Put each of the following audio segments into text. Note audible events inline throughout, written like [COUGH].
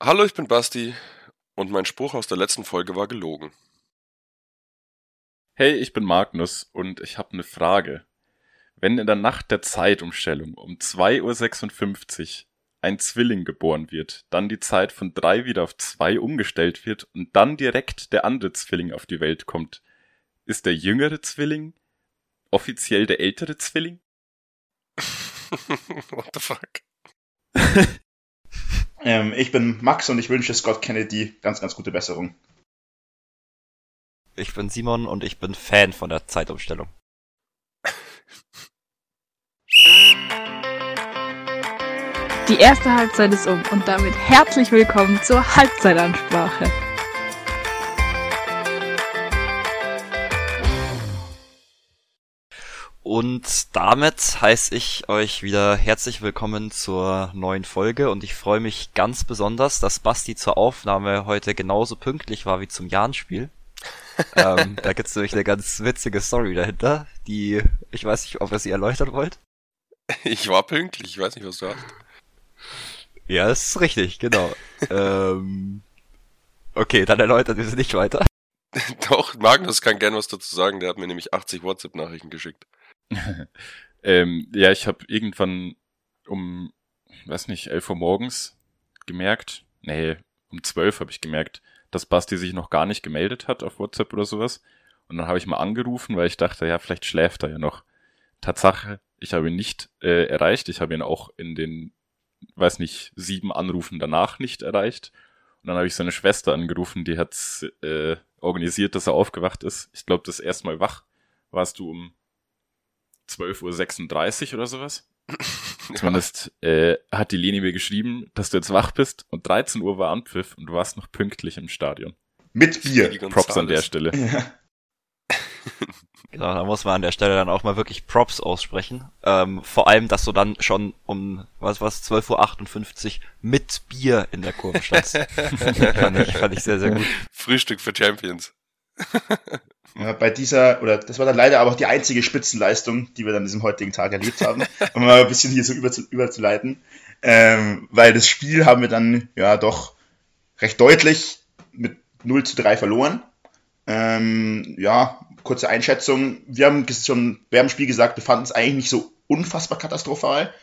Hallo, ich bin Basti und mein Spruch aus der letzten Folge war gelogen. Hey, ich bin Magnus und ich habe eine Frage. Wenn in der Nacht der Zeitumstellung um 2.56 Uhr ein Zwilling geboren wird, dann die Zeit von drei wieder auf zwei umgestellt wird und dann direkt der andere Zwilling auf die Welt kommt, ist der jüngere Zwilling offiziell der ältere Zwilling? [LAUGHS] What the fuck? [LAUGHS] ähm, ich bin Max und ich wünsche Scott Kennedy ganz, ganz gute Besserung. Ich bin Simon und ich bin Fan von der Zeitumstellung. Die erste Halbzeit ist um und damit herzlich willkommen zur Halbzeitansprache. Und damit heiße ich euch wieder herzlich willkommen zur neuen Folge und ich freue mich ganz besonders, dass Basti zur Aufnahme heute genauso pünktlich war wie zum Jahrenspiel. [LAUGHS] ähm, da gibt's nämlich eine ganz witzige Story dahinter, die ich weiß nicht, ob ihr sie erläutern wollt. Ich war pünktlich, ich weiß nicht, was du hast. Ja, das ist richtig, genau. [LAUGHS] ähm, okay, dann erläutert ihr sie nicht weiter. Doch, Magnus kann gern was dazu sagen, der hat mir nämlich 80 WhatsApp-Nachrichten geschickt. [LAUGHS] ähm, ja, ich habe irgendwann um, weiß nicht, 11 Uhr morgens gemerkt, nee, um 12 habe ich gemerkt, dass Basti sich noch gar nicht gemeldet hat auf WhatsApp oder sowas. Und dann habe ich mal angerufen, weil ich dachte, ja, vielleicht schläft er ja noch. Tatsache, ich habe ihn nicht äh, erreicht. Ich habe ihn auch in den, weiß nicht, sieben Anrufen danach nicht erreicht. Und dann habe ich seine Schwester angerufen, die hat äh, organisiert, dass er aufgewacht ist. Ich glaube, das erste Mal wach warst du um 12.36 Uhr oder sowas. [LAUGHS] Zumindest äh, hat die Leni mir geschrieben, dass du jetzt wach bist und 13 Uhr war Anpfiff und du warst noch pünktlich im Stadion. Mit Bier. Props an der Stelle. Ja. [LAUGHS] Genau, da muss man an der Stelle dann auch mal wirklich Props aussprechen. Ähm, vor allem, dass du dann schon um, was was, 12.58 Uhr mit Bier in der Kurve standst. [LAUGHS] fand, ich, fand ich sehr, sehr gut. Frühstück für Champions. Bei dieser, oder das war dann leider aber auch die einzige Spitzenleistung, die wir dann diesem heutigen Tag erlebt haben, [LAUGHS] um mal ein bisschen hier so über überzuleiten. Ähm, weil das Spiel haben wir dann ja doch recht deutlich mit 0 zu 3 verloren. Ähm, ja, kurze Einschätzung. Wir haben schon während dem Spiel gesagt, wir fanden es eigentlich nicht so unfassbar katastrophal,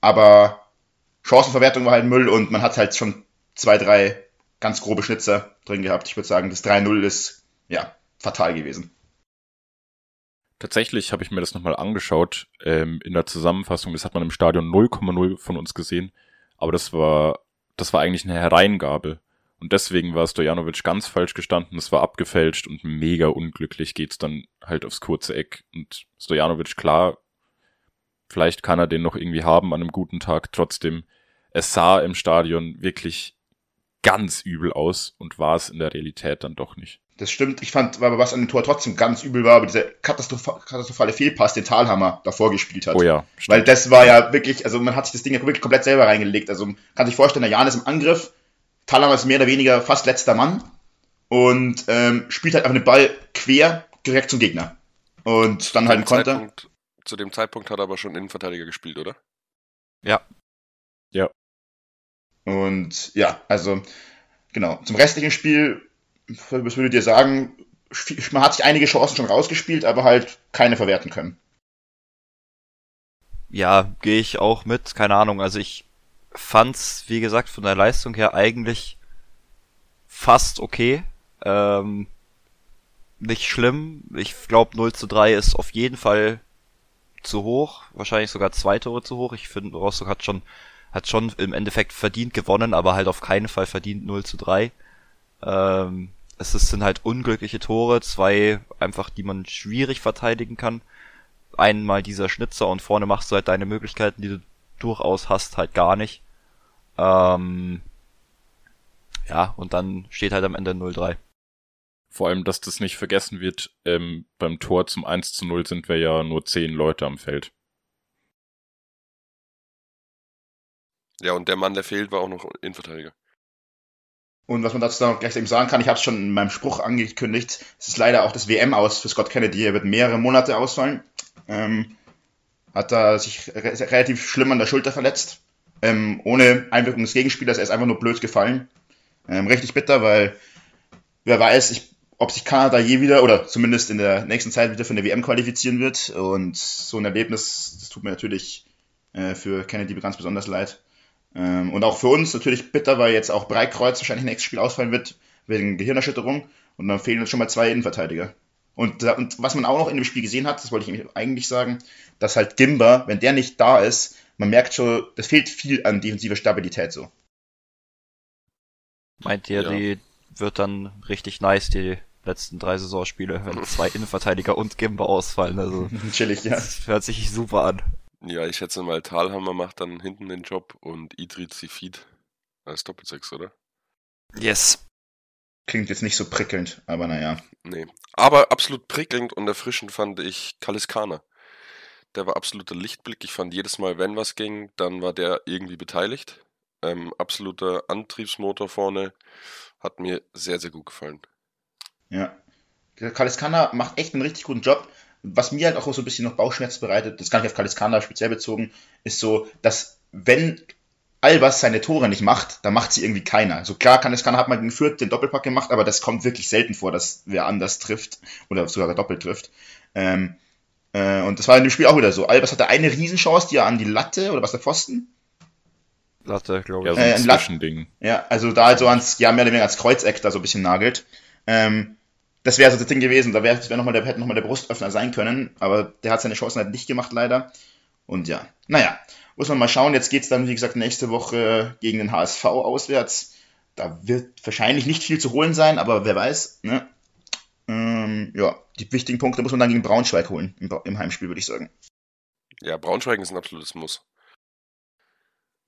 aber Chancenverwertung war halt Müll und man hat halt schon zwei, drei ganz grobe Schnitzer drin gehabt. Ich würde sagen, das 3-0 ist ja fatal gewesen. Tatsächlich habe ich mir das nochmal angeschaut ähm, in der Zusammenfassung. Das hat man im Stadion 0,0 von uns gesehen. Aber das war, das war eigentlich eine Hereingabe. Und deswegen war Stojanovic ganz falsch gestanden. Es war abgefälscht und mega unglücklich geht's dann halt aufs kurze Eck. Und Stojanovic, klar, vielleicht kann er den noch irgendwie haben an einem guten Tag. Trotzdem, es sah im Stadion wirklich ganz übel aus und war es in der Realität dann doch nicht. Das stimmt. Ich fand, aber was an dem Tor trotzdem ganz übel war, aber dieser katastrophale Fehlpass, den Talhammer davor gespielt hat. Oh ja. Stimmt. Weil das war ja wirklich, also man hat sich das Ding ja wirklich komplett selber reingelegt. Also man kann sich vorstellen, der Jan ist im Angriff, Talhammer ist mehr oder weniger fast letzter Mann und ähm, spielt halt einfach den Ball quer direkt zum Gegner. Und dann halt ein Konter. Zeitpunkt, zu dem Zeitpunkt hat er aber schon Innenverteidiger gespielt, oder? Ja. Ja. Und ja, also genau. Zum restlichen Spiel was würdet ihr sagen? Man hat sich einige Chancen schon rausgespielt, aber halt keine verwerten können. Ja, gehe ich auch mit. Keine Ahnung. Also ich fand's, wie gesagt, von der Leistung her eigentlich fast okay. Ähm, nicht schlimm. Ich glaube 0 zu 3 ist auf jeden Fall zu hoch. Wahrscheinlich sogar zwei Tore zu hoch. Ich finde, Rostock hat schon, hat schon im Endeffekt verdient gewonnen, aber halt auf keinen Fall verdient 0 zu 3. Ähm, es sind halt unglückliche Tore, zwei einfach, die man schwierig verteidigen kann. Einmal dieser Schnitzer und vorne machst du halt deine Möglichkeiten, die du durchaus hast, halt gar nicht. Ähm, ja, und dann steht halt am Ende 0-3. Vor allem, dass das nicht vergessen wird, ähm, beim Tor zum 1 zu 0 sind wir ja nur zehn Leute am Feld. Ja, und der Mann, der fehlt, war auch noch Innenverteidiger. Und was man dazu noch gleich eben sagen kann, ich habe es schon in meinem Spruch angekündigt, es ist leider auch das WM aus für Scott Kennedy. Er wird mehrere Monate ausfallen. Ähm, hat da sich re relativ schlimm an der Schulter verletzt. ähm, ohne Einwirkung des Gegenspielers. Er ist einfach nur blöd gefallen. Ähm, richtig bitter, weil wer weiß, ich, ob sich Kanada je wieder oder zumindest in der nächsten Zeit wieder für eine WM qualifizieren wird. Und so ein Erlebnis, das tut mir natürlich äh, für Kennedy ganz besonders leid. Ähm, und auch für uns natürlich bitter, weil jetzt auch Breitkreuz wahrscheinlich nächstes Spiel ausfallen wird, wegen Gehirnerschütterung. Und dann fehlen uns schon mal zwei Innenverteidiger. Und, und was man auch noch in dem Spiel gesehen hat, das wollte ich eigentlich sagen, dass halt Gimba, wenn der nicht da ist, man merkt schon, das fehlt viel an defensiver Stabilität so. Meint ihr, ja. die wird dann richtig nice, die letzten drei Saisonspiele, wenn zwei Innenverteidiger und Gimba ausfallen. Also [LAUGHS] chillig, ja. Das hört sich super an. Ja, ich schätze mal, Talhammer macht dann hinten den Job und Idrit Sifid als Doppelsechs, oder? Yes. Klingt jetzt nicht so prickelnd, aber naja. Nee. Aber absolut prickelnd und erfrischend fand ich Kaliskana. Der war absoluter Lichtblick. Ich fand jedes Mal, wenn was ging, dann war der irgendwie beteiligt. Ähm, absoluter Antriebsmotor vorne. Hat mir sehr, sehr gut gefallen. Ja. Kaliskana macht echt einen richtig guten Job. Was mir halt auch so ein bisschen noch Bauchschmerzen bereitet, das kann ich auf Kaliskana speziell bezogen, ist so, dass wenn Albers seine Tore nicht macht, dann macht sie irgendwie keiner. So klar kann es kann hat man gegen Fürth den Doppelpack gemacht, aber das kommt wirklich selten vor, dass wer anders trifft oder sogar doppelt trifft. Ähm, äh, und das war in dem Spiel auch wieder so. Albers hatte eine Riesenchance, die er an die Latte oder was der Pfosten? Latte, glaube ich. Ja, so ein äh, Zwischending. Ja, also da halt so ans, ja, mehr oder weniger als Kreuzeck da so ein bisschen nagelt. Ähm, das wäre so das Ding gewesen, da wäre wär der, hätte nochmal der Brustöffner sein können, aber der hat seine Chancen halt nicht gemacht, leider. Und ja, naja, muss man mal schauen. Jetzt geht's dann, wie gesagt, nächste Woche gegen den HSV auswärts. Da wird wahrscheinlich nicht viel zu holen sein, aber wer weiß. Ne? Ähm, ja, die wichtigen Punkte muss man dann gegen Braunschweig holen im, im Heimspiel, würde ich sagen. Ja, Braunschweig ist ein absolutes Muss.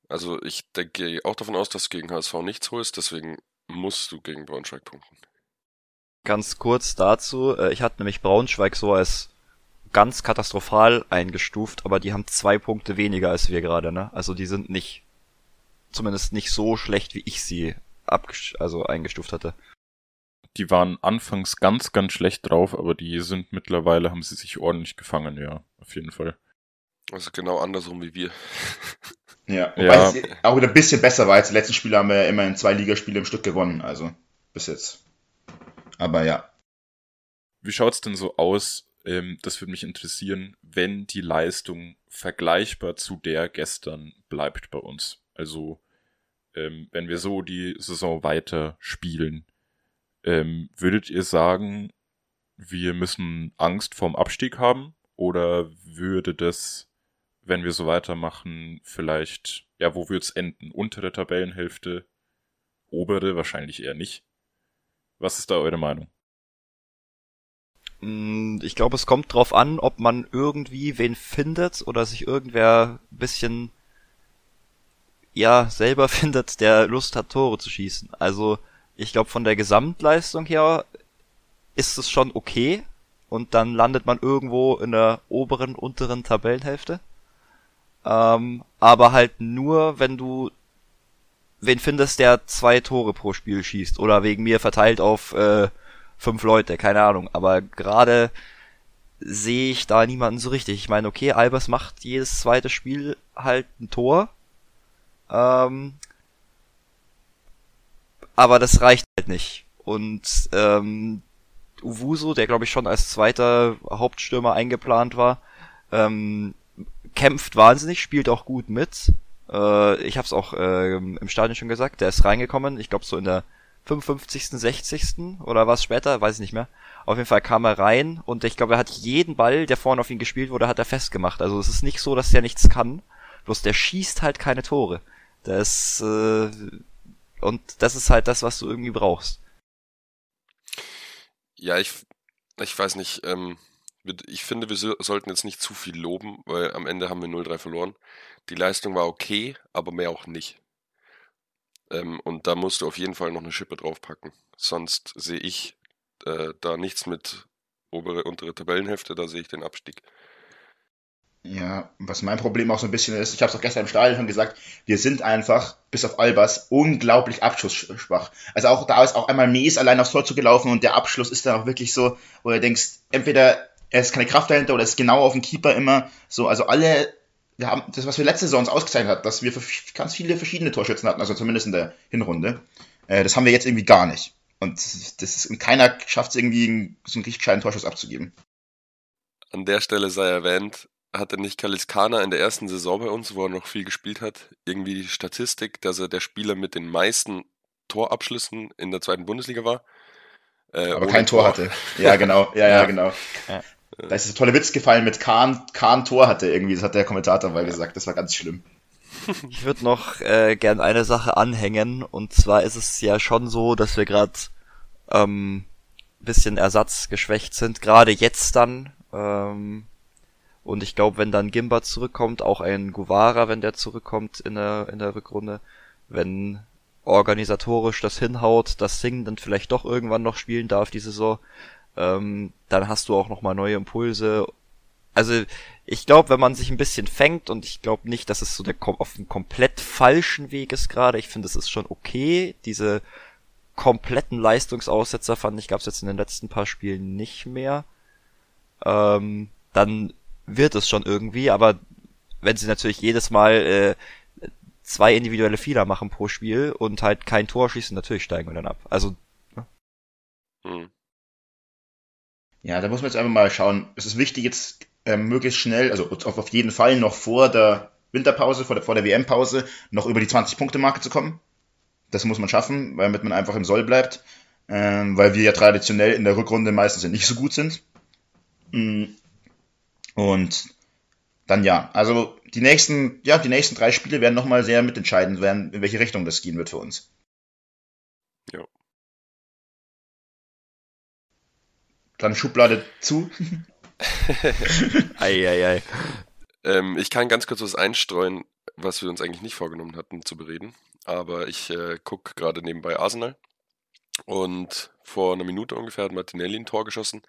Also ich denke auch davon aus, dass du gegen HSV nichts holst, deswegen musst du gegen Braunschweig punkten. Ganz kurz dazu, äh, ich hatte nämlich Braunschweig so als ganz katastrophal eingestuft, aber die haben zwei Punkte weniger als wir gerade, ne? Also die sind nicht, zumindest nicht so schlecht, wie ich sie also eingestuft hatte. Die waren anfangs ganz, ganz schlecht drauf, aber die sind mittlerweile, haben sie sich ordentlich gefangen, ja, auf jeden Fall. Also genau andersrum wie wir. [LAUGHS] Ja, wobei ja. es auch wieder ein bisschen besser war. Als die letzten Spiele haben wir ja immerhin zwei Ligaspiele im Stück gewonnen, also bis jetzt. Aber ja. Wie schaut's denn so aus ähm, das würde mich interessieren, wenn die Leistung vergleichbar zu der gestern bleibt bei uns. Also ähm, wenn wir so die Saison weiter spielen, ähm, würdet ihr sagen, wir müssen Angst vorm Abstieg haben? Oder würde das, wenn wir so weitermachen, vielleicht, ja, wo wird's enden? Untere Tabellenhälfte? Obere? Wahrscheinlich eher nicht. Was ist da eure Meinung? Mm, ich glaube, es kommt drauf an, ob man irgendwie wen findet oder sich irgendwer ein bisschen ja selber [LAUGHS] findet, der Lust hat, Tore zu schießen. Also ich glaube, von der Gesamtleistung her ist es schon okay und dann landet man irgendwo in der oberen, unteren Tabellenhälfte. Ähm, aber halt nur, wenn du wen findest, der zwei Tore pro Spiel schießt oder wegen mir verteilt auf äh, fünf Leute, keine Ahnung. Aber gerade sehe ich da niemanden so richtig. Ich meine, okay, Albers macht jedes zweite Spiel halt ein Tor. Ähm, aber das reicht halt nicht. Und ähm, Uwuso, der glaube ich schon als zweiter Hauptstürmer eingeplant war, ähm, kämpft wahnsinnig, spielt auch gut mit. Äh, ich habe es auch äh, im Stadion schon gesagt, der ist reingekommen, ich glaube so in der 55., 60. oder was später, weiß ich nicht mehr. Auf jeden Fall kam er rein und ich glaube, er hat jeden Ball, der vorne auf ihn gespielt wurde, hat er festgemacht. Also es ist nicht so, dass der nichts kann, bloß der schießt halt keine Tore. Das äh, und das ist halt das, was du irgendwie brauchst. Ja, ich ich weiß nicht, ähm, ich finde, wir so, sollten jetzt nicht zu viel loben, weil am Ende haben wir 0-3 verloren. Die Leistung war okay, aber mehr auch nicht. Ähm, und da musst du auf jeden Fall noch eine Schippe draufpacken. Sonst sehe ich äh, da nichts mit obere, untere Tabellenhälfte, da sehe ich den Abstieg. Ja, was mein Problem auch so ein bisschen ist, ich habe es auch gestern im Stadion schon gesagt, wir sind einfach, bis auf Albers, unglaublich abschussschwach. Also auch da ist auch einmal Mies allein aufs Tor zu gelaufen und der Abschluss ist dann auch wirklich so, wo du denkst, entweder er ist keine Kraft dahinter oder er ist genau auf dem Keeper immer so. Also alle wir haben das, was wir letzte Saison uns ausgezeichnet hat, dass wir ganz viele verschiedene Torschützen hatten, also zumindest in der Hinrunde. Äh, das haben wir jetzt irgendwie gar nicht. Und das ist, keiner schafft es irgendwie, so einen richtig kleinen Torschuss abzugeben. An der Stelle sei erwähnt, hatte nicht Kaliskana in der ersten Saison bei uns, wo er noch viel gespielt hat, irgendwie die Statistik, dass er der Spieler mit den meisten Torabschlüssen in der zweiten Bundesliga war. Äh, Aber kein Tor, Tor hatte. Ja, genau. Ja, ja, [LAUGHS] ja. genau. Ja. Da ist ein toller Witz gefallen mit Kahn, Kahn Tor hatte irgendwie, das hat der Kommentator mal gesagt, das war ganz schlimm. [LAUGHS] Ich würde noch äh, gern eine Sache anhängen und zwar ist es ja schon so, dass wir gerade ähm, bisschen ersatzgeschwächt sind, gerade jetzt dann. Ähm, und ich glaube, wenn dann Gimba zurückkommt, auch ein Guevara, wenn der zurückkommt in der, in der Rückrunde, wenn organisatorisch das hinhaut, dass Singh dann vielleicht doch irgendwann noch spielen darf die Saison, ähm, dann hast du auch nochmal neue Impulse. Also ich glaube, wenn man sich ein bisschen fängt und ich glaube nicht, dass es so der auf einem komplett falschen Weg ist gerade. Ich finde, es ist schon okay. Diese kompletten Leistungsaussetzer fand ich gab es jetzt in den letzten paar Spielen nicht mehr. Ähm, dann wird es schon irgendwie, aber wenn sie natürlich jedes Mal äh, zwei individuelle Fehler machen pro Spiel und halt kein Tor schießen, natürlich steigen wir dann ab. Also. Ne? Hm. Ja, da muss man jetzt einfach mal schauen. Es ist wichtig, jetzt äh, möglichst schnell, also auf jeden Fall noch vor der Winterpause, vor der, vor der WM-Pause, noch über die 20-Punkte-Marke zu kommen. Das muss man schaffen, damit man einfach im Soll bleibt. Ähm, weil wir ja traditionell in der Rückrunde meistens nicht so gut sind. Mhm. Und dann ja, also die nächsten, ja, die nächsten drei Spiele werden nochmal sehr mitentscheidend werden, in welche Richtung das gehen wird für uns. Dann Schublade zu. ei, ei, ei. Ähm, ich kann ganz kurz was einstreuen, was wir uns eigentlich nicht vorgenommen hatten zu bereden. Aber ich äh, gucke gerade nebenbei Arsenal. Und vor einer Minute ungefähr hat Martinelli ein Tor geschossen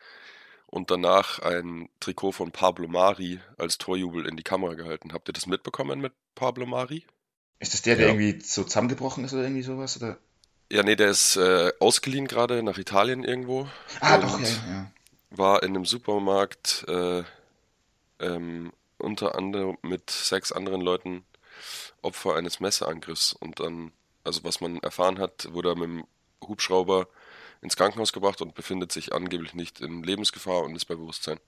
und danach ein Trikot von Pablo Mari als Torjubel in die Kamera gehalten. Habt ihr das mitbekommen mit Pablo Mari? Ist das der, der ja. irgendwie so zusammengebrochen ist oder irgendwie sowas? Oder? Ja, nee, der ist äh, ausgeliehen gerade nach Italien irgendwo. Ah, doch, ja, ja. War in einem Supermarkt äh, ähm, unter anderem mit sechs anderen Leuten Opfer eines Messerangriffs und dann, also was man erfahren hat, wurde er mit dem Hubschrauber ins Krankenhaus gebracht und befindet sich angeblich nicht in Lebensgefahr und ist bei Bewusstsein.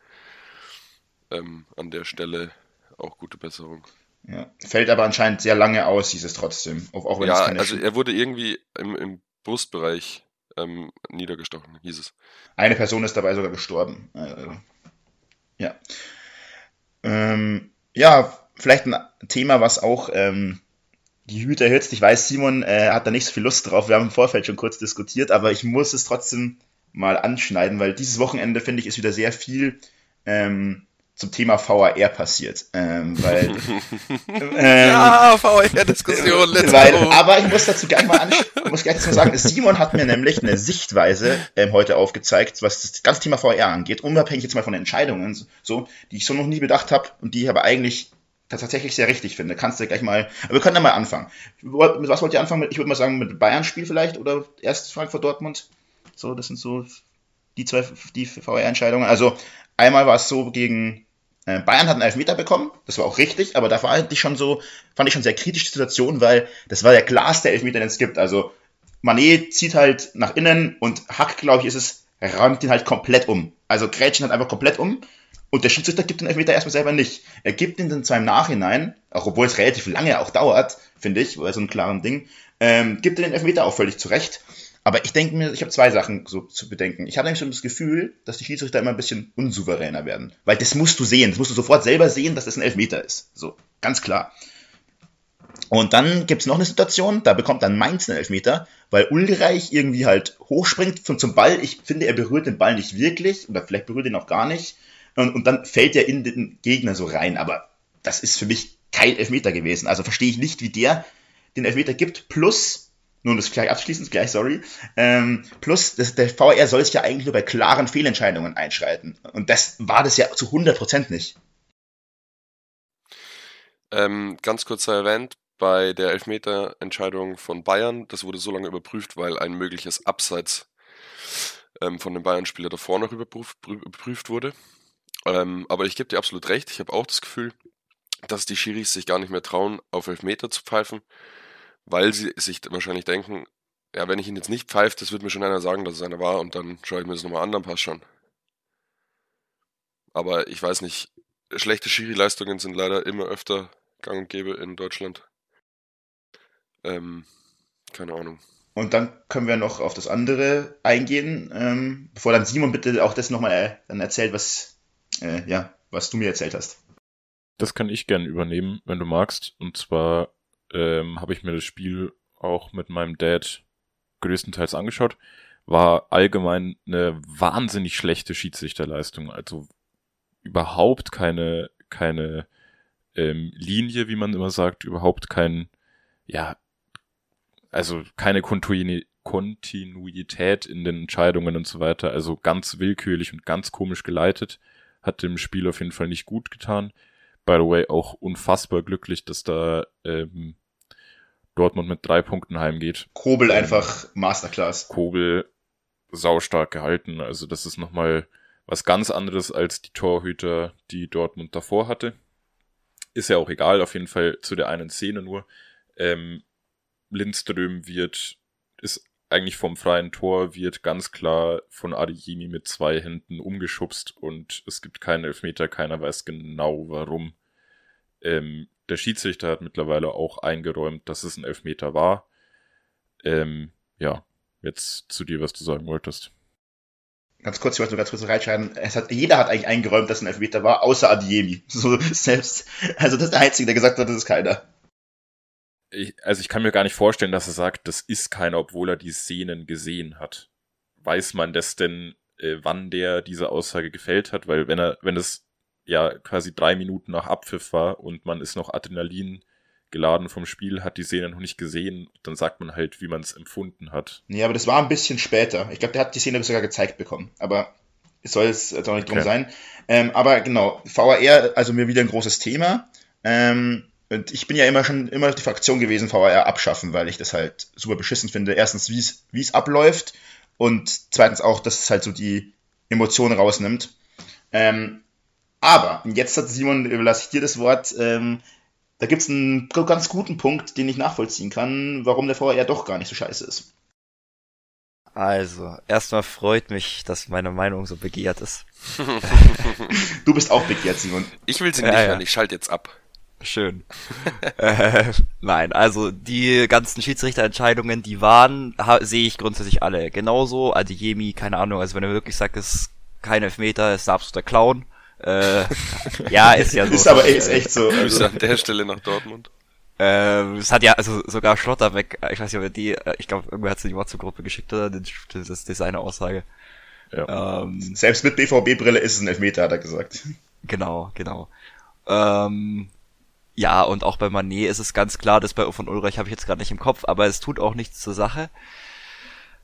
Ähm, an der Stelle auch gute Besserung. Ja, fällt aber anscheinend sehr lange aus, hieß es trotzdem. Auch, auch wenn ja, also er wurde irgendwie im, im Brustbereich ähm, niedergestochen, hieß es. Eine Person ist dabei sogar gestorben. Also, ja. Ähm, ja, vielleicht ein Thema, was auch ähm, die Hüter erhitzt. Ich weiß, Simon äh, hat da nicht so viel Lust drauf. Wir haben im Vorfeld schon kurz diskutiert, aber ich muss es trotzdem mal anschneiden, weil dieses Wochenende, finde ich, ist wieder sehr viel ähm, zum Thema VAR passiert. Ähm, weil, [LAUGHS] ähm, ja, VAR-Diskussion, let's weil, go. Aber ich muss dazu gleich mal, muss gleich mal sagen, Simon hat mir nämlich eine Sichtweise ähm, heute aufgezeigt, was das ganze Thema VAR angeht, unabhängig jetzt mal von den Entscheidungen, so, die ich so noch nie bedacht habe und die ich aber eigentlich tatsächlich sehr richtig finde. Kannst du gleich mal, aber wir können ja mal anfangen. Mit was wollt ihr anfangen? Ich würde mal sagen, mit Bayern-Spiel vielleicht oder erst Frankfurt-Dortmund. So, das sind so die zwei, die VR-Entscheidungen. Also, einmal war es so gegen, Bayern hat einen Elfmeter bekommen, das war auch richtig, aber da war eigentlich schon so, fand ich schon sehr kritisch die Situation, weil das war der klarste Elfmeter, den es gibt. Also, Manet zieht halt nach innen und Hack, glaube ich, ist es, räumt ihn halt komplett um. Also Grätschen hat einfach komplett um und der Schiedsrichter gibt den Elfmeter erstmal selber nicht. Er gibt ihn dann zwar im Nachhinein, auch obwohl es relativ lange auch dauert, finde ich, bei so einem klaren Ding, ähm, gibt er den Elfmeter auch völlig zurecht. Aber ich denke mir, ich habe zwei Sachen so zu bedenken. Ich habe nämlich so das Gefühl, dass die Schiedsrichter immer ein bisschen unsouveräner werden. Weil das musst du sehen. Das musst du sofort selber sehen, dass das ein Elfmeter ist. So, ganz klar. Und dann gibt's noch eine Situation, da bekommt dann Mainz einen Elfmeter, weil Ulreich irgendwie halt hochspringt zum, zum Ball. Ich finde, er berührt den Ball nicht wirklich, oder vielleicht berührt ihn auch gar nicht. Und, und dann fällt er in den Gegner so rein. Aber das ist für mich kein Elfmeter gewesen. Also verstehe ich nicht, wie der den Elfmeter gibt. Plus, nun das gleich abschließend, gleich sorry, ähm, plus das, der VR soll sich ja eigentlich nur bei klaren Fehlentscheidungen einschreiten. Und das war das ja zu 100% nicht. Ähm, ganz kurz erwähnt, bei der Elfmeter-Entscheidung von Bayern, das wurde so lange überprüft, weil ein mögliches Abseits ähm, von dem Bayern-Spieler davor noch überprüft, überprüft wurde. Ähm, aber ich gebe dir absolut recht. Ich habe auch das Gefühl, dass die Schiris sich gar nicht mehr trauen, auf Elfmeter zu pfeifen, weil sie sich wahrscheinlich denken, ja, wenn ich ihn jetzt nicht pfeife, das wird mir schon einer sagen, dass es einer war und dann schaue ich mir das nochmal an, dann passt schon. Aber ich weiß nicht, schlechte Schiri-Leistungen sind leider immer öfter gang und gäbe in Deutschland. Ähm, keine Ahnung. Und dann können wir noch auf das andere eingehen, ähm, bevor dann Simon bitte auch das nochmal äh, dann erzählt, was, äh, ja, was du mir erzählt hast. Das kann ich gerne übernehmen, wenn du magst. Und zwar ähm, habe ich mir das Spiel auch mit meinem Dad größtenteils angeschaut. War allgemein eine wahnsinnig schlechte Schiedsrichterleistung. Also überhaupt keine, keine ähm, Linie, wie man immer sagt, überhaupt kein, ja, also keine Kontinuität in den Entscheidungen und so weiter. Also ganz willkürlich und ganz komisch geleitet. Hat dem Spiel auf jeden Fall nicht gut getan. By the way, auch unfassbar glücklich, dass da ähm, Dortmund mit drei Punkten heimgeht. Kobel ähm, einfach Masterclass. Kobel saustark gehalten. Also das ist nochmal was ganz anderes als die Torhüter, die Dortmund davor hatte. Ist ja auch egal, auf jeden Fall zu der einen Szene nur. Ähm, Lindström wird, ist eigentlich vom freien Tor, wird ganz klar von Adeyemi mit zwei Händen umgeschubst und es gibt keinen Elfmeter, keiner weiß genau warum. Ähm, der Schiedsrichter hat mittlerweile auch eingeräumt, dass es ein Elfmeter war. Ähm, ja, jetzt zu dir, was du sagen wolltest. Ganz kurz, ich wollte nur ganz kurz reinschreiben. Es hat, jeder hat eigentlich eingeräumt, dass es ein Elfmeter war, außer Adiemi. [LAUGHS] So selbst. Also das ist der Einzige, der gesagt hat, das ist keiner ich, also ich kann mir gar nicht vorstellen, dass er sagt, das ist keiner, obwohl er die Szenen gesehen hat. Weiß man das denn, äh, wann der diese Aussage gefällt hat? Weil wenn er, wenn es ja quasi drei Minuten nach Abpfiff war und man ist noch Adrenalin geladen vom Spiel, hat die Szene noch nicht gesehen, dann sagt man halt, wie man es empfunden hat. Nee, aber das war ein bisschen später. Ich glaube, der hat die Szene sogar gezeigt bekommen. Aber es soll jetzt auch nicht drum okay. sein. Ähm, aber genau, VAR, also mir wieder ein großes Thema. Ähm, und ich bin ja immer schon immer die Fraktion gewesen, VR abschaffen, weil ich das halt super beschissen finde. Erstens, wie es abläuft und zweitens auch, dass es halt so die Emotionen rausnimmt. Ähm, aber, jetzt hat Simon, überlasse ich dir das Wort, ähm, da gibt es einen ganz guten Punkt, den ich nachvollziehen kann, warum der VR doch gar nicht so scheiße ist. Also, erstmal freut mich, dass meine Meinung so begehrt ist. [LAUGHS] du bist auch begehrt, Simon. Ich will sie nicht ja, hören, ich schalte jetzt ab. Schön. [LAUGHS] äh, nein, also die ganzen Schiedsrichterentscheidungen, die waren, sehe ich grundsätzlich alle. Genauso, Adeyemi, keine Ahnung, also wenn er wirklich sagt, es ist kein Elfmeter, ist ein absoluter Clown. Äh, [LAUGHS] ja, ist ja so. ist aber ist echt so. Grüße an der Stelle nach Dortmund. Äh, es hat ja, also sogar Schlotterbeck, ich weiß nicht, ob er die, äh, ich glaube, irgendwer hat sie die WhatsApp-Gruppe geschickt, oder? Das ist seine Aussage. Ja. Ähm, Selbst mit BVB-Brille ist es ein Elfmeter, hat er gesagt. Genau, genau. Ähm, ja, und auch bei Manet ist es ganz klar, das bei von Ulreich habe ich jetzt gerade nicht im Kopf, aber es tut auch nichts zur Sache.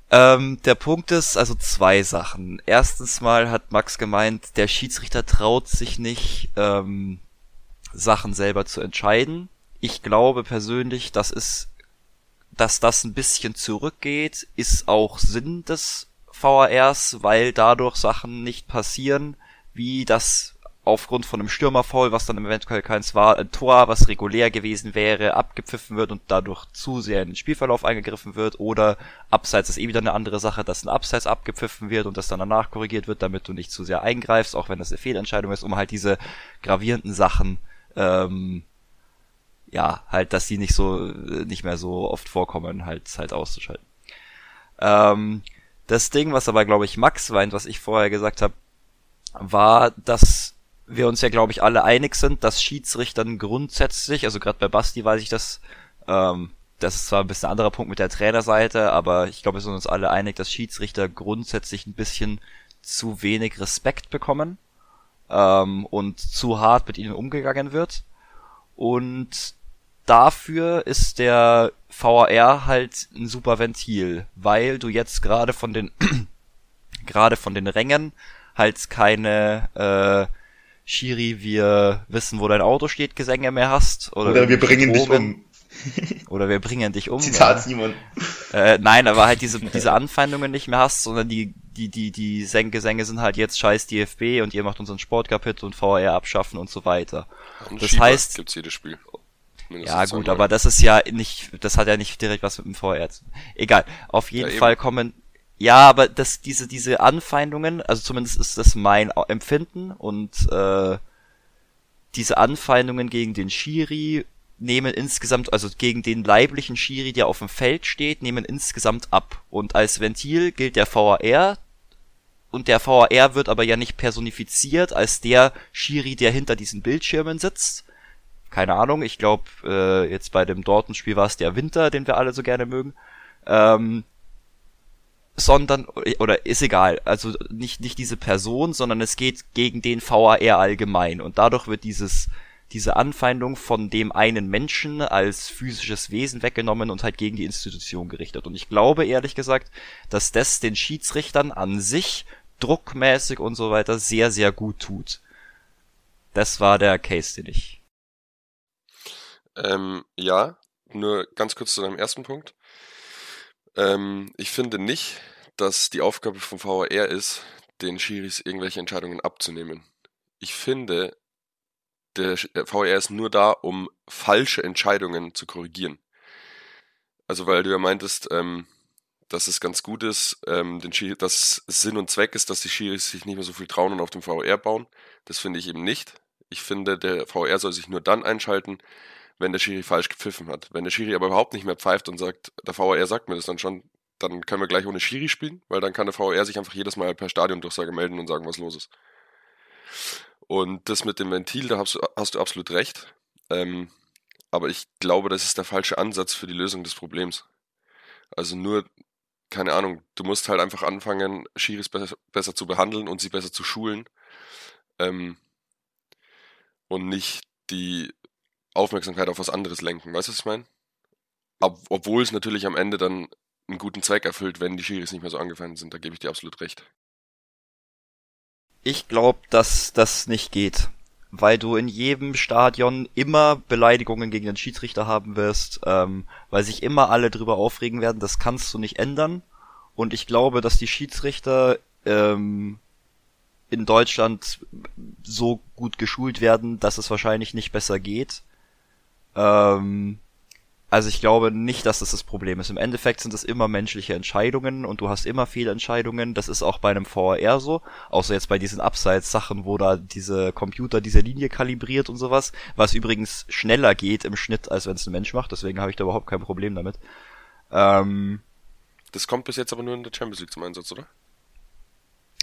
Ähm, der Punkt ist also zwei Sachen. Erstens mal hat Max gemeint, der Schiedsrichter traut sich nicht, ähm, Sachen selber zu entscheiden. Ich glaube persönlich, das ist, dass das ein bisschen zurückgeht, ist auch Sinn des VARs, weil dadurch Sachen nicht passieren, wie das aufgrund von einem Stürmerfoul, was dann eventuell keins war, ein Tor, was regulär gewesen wäre, abgepfiffen wird und dadurch zu sehr in den Spielverlauf eingegriffen wird oder abseits ist eh wieder eine andere Sache, dass ein Abseits abgepfiffen wird und das dann danach korrigiert wird, damit du nicht zu sehr eingreifst, auch wenn das eine Fehlentscheidung ist, um halt diese gravierenden Sachen ähm, ja, halt, dass die nicht so, nicht mehr so oft vorkommen, halt, halt auszuschalten. Ähm, das Ding, was aber, glaube ich, Max weint, was ich vorher gesagt habe, war, dass wir uns ja, glaube ich, alle einig sind, dass Schiedsrichtern grundsätzlich, also gerade bei Basti weiß ich das, ähm, das ist zwar ein bisschen ein anderer Punkt mit der Trainerseite, aber ich glaube, wir sind uns alle einig, dass Schiedsrichter grundsätzlich ein bisschen zu wenig Respekt bekommen ähm, und zu hart mit ihnen umgegangen wird. Und dafür ist der VAR halt ein super Ventil, weil du jetzt gerade von den [CLEARS THROAT] gerade von den Rängen halt keine äh, Shiri, wir wissen, wo dein Auto steht, Gesänge mehr hast. Oder, oder wir bringen dich um. [LAUGHS] oder wir bringen dich um. Zitat ja. Simon. Äh, nein, aber halt diese, diese Anfeindungen nicht mehr hast, sondern die, die, die, die Gesänge sind halt jetzt scheiß DFB und ihr macht unseren Sport kaputt und VR abschaffen und so weiter. Und Das Schieber heißt- gibt's jedes Spiel. Mindestens Ja, gut, zweimal. aber das ist ja nicht, das hat ja nicht direkt was mit dem VR zu tun. Egal. Auf jeden Ja. Fall kommen, ja, aber das, diese, diese Anfeindungen, also zumindest ist das mein Empfinden und, äh, diese Anfeindungen gegen den Schiri nehmen insgesamt, also gegen den leiblichen Schiri, der auf dem Feld steht, nehmen insgesamt ab. Und als Ventil gilt der VAR, und der VAR wird aber ja nicht personifiziert als der Schiri, der hinter diesen Bildschirmen sitzt. Keine Ahnung, ich glaube, äh, jetzt bei dem Dortmund-Spiel war es der Winter, den wir alle so gerne mögen. Ähm, sondern, oder ist egal, also nicht, nicht diese Person, sondern es geht gegen den VAR allgemein. Und dadurch wird dieses, diese Anfeindung von dem einen Menschen als physisches Wesen weggenommen und halt gegen die Institution gerichtet. Und ich glaube ehrlich gesagt, dass das den Schiedsrichtern an sich druckmäßig und so weiter sehr, sehr gut tut. Das war der Case, den ich. Ähm, ja, nur ganz kurz zu deinem ersten Punkt. Ähm, ich finde nicht, dass die Aufgabe vom VAR ist, den Schiris irgendwelche Entscheidungen abzunehmen. Ich finde, der der VAR ist nur da, um falsche Entscheidungen zu korrigieren. Also weil du ja meintest, ähm, dass es ganz gut ist, ähm, den dass es Sinn und Zweck ist, dass die Schiris sich nicht mehr so viel trauen und auf dem VAR bauen. Das finde ich eben nicht. Ich finde, der VAR soll sich nur dann einschalten, wenn der Schiri falsch gepfiffen hat. Wenn der Schiri aber überhaupt nicht mehr pfeift und sagt, der VAR sagt mir das dann schon, dann können wir gleich ohne Schiri spielen, weil dann kann der VAR sich einfach jedes Mal per Stadiondurchsage melden und sagen, was los ist. Und das mit dem Ventil, da hast du, hast du absolut recht. Ähm, aber ich glaube, das ist der falsche Ansatz für die Lösung des Problems. Also nur, keine Ahnung, du musst halt einfach anfangen, Schiris besser, besser zu behandeln und sie besser zu schulen. Ähm, und nicht die Aufmerksamkeit auf was anderes lenken. Weißt du, was ich meine? Ob, obwohl es natürlich am Ende dann einen guten Zweck erfüllt, wenn die Schiris nicht mehr so angefeindet sind. Da gebe ich dir absolut recht. Ich glaube, dass das nicht geht. Weil du in jedem Stadion immer Beleidigungen gegen den Schiedsrichter haben wirst, ähm, weil sich immer alle drüber aufregen werden, das kannst du nicht ändern. Und ich glaube, dass die Schiedsrichter ähm, in Deutschland so gut geschult werden, dass es wahrscheinlich nicht besser geht. Ähm, also ich glaube nicht, dass das das Problem ist. Im Endeffekt sind es immer menschliche Entscheidungen und du hast immer Fehlentscheidungen. Das ist auch bei einem VAR so. Außer jetzt bei diesen Abseits-Sachen, wo da diese Computer diese Linie kalibriert und sowas. Was übrigens schneller geht im Schnitt, als wenn es ein Mensch macht. Deswegen habe ich da überhaupt kein Problem damit. Ähm, Das kommt bis jetzt aber nur in der Champions League zum Einsatz, oder?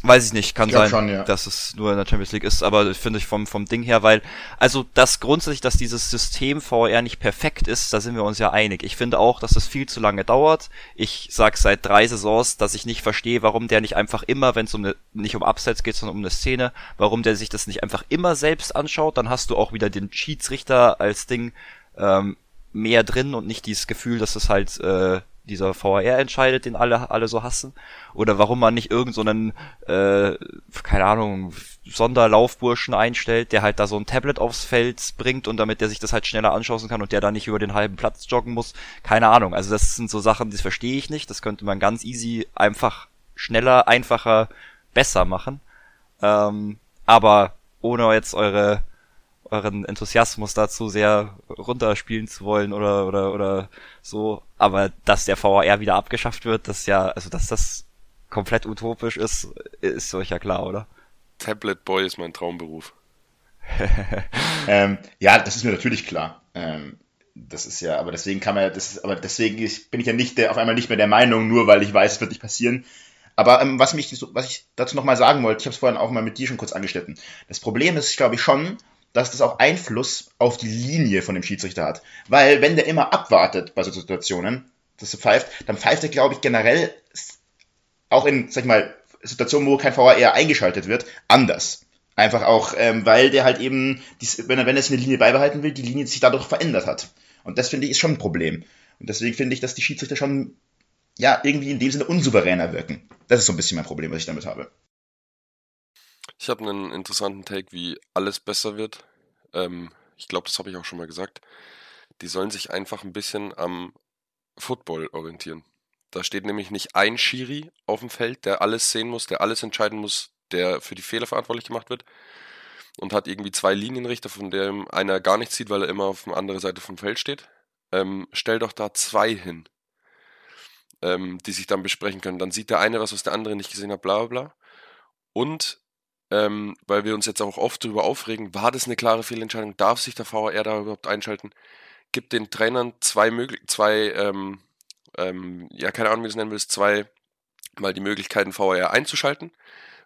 Weiß ich nicht, kann Ich sein, schon, ja. dass es nur in der Champions League ist, aber finde ich vom, vom Ding her, weil, also das grundsätzlich, dass dieses System VR nicht perfekt ist, da sind wir uns ja einig. Ich finde auch, dass das viel zu lange dauert. Ich sag seit drei Saisons, dass ich nicht verstehe, warum der nicht einfach immer, wenn es um eine, nicht um Abseits geht, sondern um eine Szene, warum der sich das nicht einfach immer selbst anschaut, dann hast du auch wieder den Schiedsrichter als Ding ähm, mehr drin und nicht dieses Gefühl, dass es halt äh, dieser VR entscheidet, den alle alle so hassen. Oder warum man nicht irgend so äh, keine Ahnung, Sonderlaufburschen einstellt, der halt da so ein Tablet aufs Feld bringt und damit der sich das halt schneller anschauen kann und der da nicht über den halben Platz joggen muss. Keine Ahnung. Also das sind so Sachen, die verstehe ich nicht. Das könnte man ganz easy einfach schneller, einfacher, besser machen. Ähm, aber ohne jetzt eure euren Enthusiasmus dazu sehr runterspielen zu wollen oder oder oder so, aber dass der VAR wieder abgeschafft wird, das ja, also dass das komplett utopisch ist, ist euch ja klar, oder? Tablet Boy ist mein Traumberuf. [LAUGHS] Ähm, ja, das ist mir natürlich klar. Ähm, das ist ja, aber deswegen kann man ja, das ist, aber deswegen ist, bin ich ja nicht der, auf einmal nicht mehr der Meinung, nur weil ich weiß, es wird nicht passieren. Aber ähm, was mich, so- was ich dazu nochmal sagen wollte, ich habe es vorhin auch mal mit dir schon kurz angeschnitten. Das Problem ist, glaube ich, schon, dass das auch Einfluss auf die Linie von dem Schiedsrichter hat. Weil wenn der immer abwartet bei so Situationen, dass er pfeift, dann pfeift er, glaube ich, generell auch in, sag ich mal, Situationen, wo kein VAR eingeschaltet wird, anders. Einfach auch, ähm, weil der halt eben, dies, wenn er, wenn er eine Linie beibehalten will, die Linie sich dadurch verändert hat. Und das finde ich ist schon ein Problem. Und deswegen finde ich, dass die Schiedsrichter schon, ja, irgendwie in dem Sinne unsouveräner wirken. Das ist so ein bisschen mein Problem, was ich damit habe. Ich habe einen interessanten Take, wie alles besser wird. Ähm, ich glaube, das habe ich auch schon mal gesagt. Die sollen sich einfach ein bisschen am Football orientieren. Da steht nämlich nicht ein Schiri auf dem Feld, der alles sehen muss, der alles entscheiden muss, der für die Fehler verantwortlich gemacht wird. Und hat irgendwie zwei Linienrichter, von denen einer gar nichts sieht, weil er immer auf der anderen Seite vom Feld steht. Ähm, stell doch da zwei hin, ähm, die sich dann besprechen können. Dann sieht der eine was, was der andere nicht gesehen hat, bla bla bla. Und ähm, weil wir uns jetzt auch oft darüber aufregen, war das eine klare Fehlentscheidung? Darf sich der VR da überhaupt einschalten? Gibt den Trainern zwei, möglich zwei ähm, ähm, ja, keine Ahnung, wie du es nennen willst, zwei mal die Möglichkeiten, VR einzuschalten.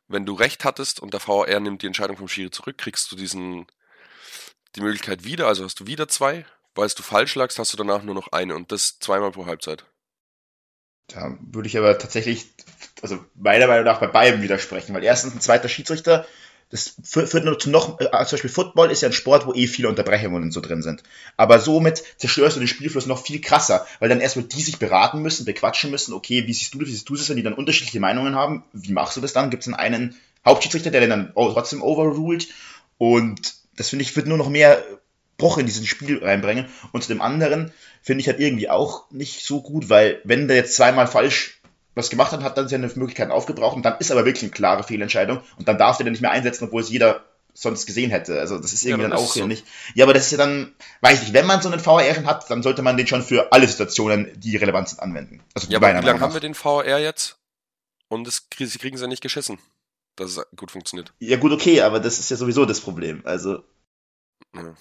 Wenn du recht hattest und der VR nimmt die Entscheidung vom Schiri zurück, kriegst du diesen, die Möglichkeit wieder, also hast du wieder zwei. Weil du falsch lagst, hast du danach nur noch eine und das zweimal pro Halbzeit. Da würde ich aber tatsächlich, also meiner Meinung nach bei beiden widersprechen, weil erstens ein zweiter Schiedsrichter das führt nur zu noch, äh, zum Beispiel Football ist ja ein Sport, wo eh viele Unterbrechungen so drin sind. Aber somit zerstörst du den Spielfluss noch viel krasser, weil dann erstmal die sich beraten müssen, bequatschen müssen, okay, wie siehst du das, wie siehst du das, wenn die dann unterschiedliche Meinungen haben, wie machst du das dann? Gibt es einen Hauptschiedsrichter, der den dann trotzdem overruled? Und das finde ich, wird nur noch mehr Bruch in diesen Spiel reinbringen. Und zu dem anderen finde ich halt irgendwie auch nicht so gut, weil wenn der jetzt zweimal falsch was gemacht hat, hat dann seine Möglichkeiten aufgebraucht und dann ist aber wirklich eine klare Fehlentscheidung und dann darf der den nicht mehr einsetzen, obwohl es jeder sonst gesehen hätte. Also das ist irgendwie ja, dann auch so. nicht. Ja, aber das ist ja dann, weiß ich, wenn man so einen VR schon hat, dann sollte man den schon für alle Situationen, die relevant sind, anwenden. Also ja, aber wie lange haben wir den VR jetzt? Und das, sie kriegen es ja nicht geschissen, dass es gut funktioniert. Ja gut, okay, aber das ist ja sowieso das Problem. Also. Ja.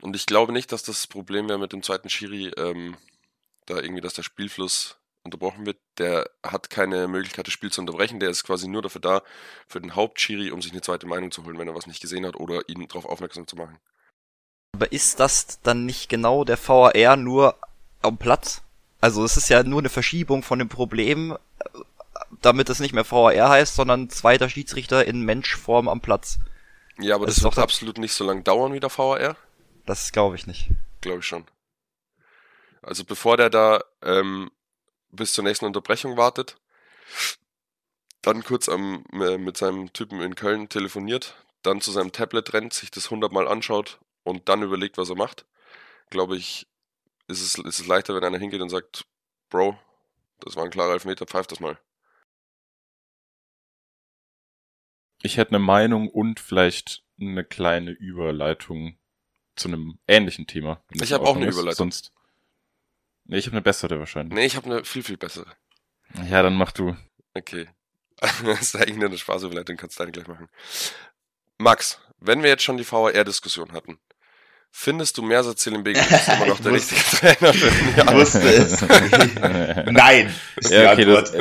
Und ich glaube nicht, dass das Problem wäre mit dem zweiten Schiri, ähm, da irgendwie, dass der Spielfluss unterbrochen wird, der hat keine Möglichkeit, das Spiel zu unterbrechen. Der ist quasi nur dafür da, für den Hauptschiri, um sich eine zweite Meinung zu holen, wenn er was nicht gesehen hat oder ihn darauf aufmerksam zu machen. Aber ist das dann nicht genau der VAR nur am Platz? Also es ist ja nur eine Verschiebung von dem Problem, damit es nicht mehr VAR heißt, sondern zweiter Schiedsrichter in Menschform am Platz. Ja, aber das, das wird absolut nicht so lange dauern wie der VAR. Das glaube ich nicht. Glaube ich schon. Also bevor der da ähm, bis zur nächsten Unterbrechung wartet, dann kurz am, äh, mit seinem Typen in Köln telefoniert, dann zu seinem Tablet rennt, sich das hundertmal anschaut und dann überlegt, was er macht, glaube ich, ist es, ist es leichter, wenn einer hingeht und sagt, Bro, das war ein klarer Elfmeter, pfeif das mal. Ich hätte eine Meinung und vielleicht eine kleine Überleitung zu einem ähnlichen Thema. Ich habe auch eine ist. Überleitung. Sonst Nee, ich habe eine bessere wahrscheinlich. Nee, ich habe eine viel, viel bessere. Ja, dann mach du. Okay. [LAUGHS] das ist eigentlich nur eine Spaßüberleitung, kannst du dann gleich machen. Max, wenn wir jetzt schon die VR-Diskussion hatten, findest du Mersa Zielenbegen [LAUGHS] ist immer noch der richtige Trainer für den Ich wusste es. [LAUGHS] Nein. Ist ja, okay, das,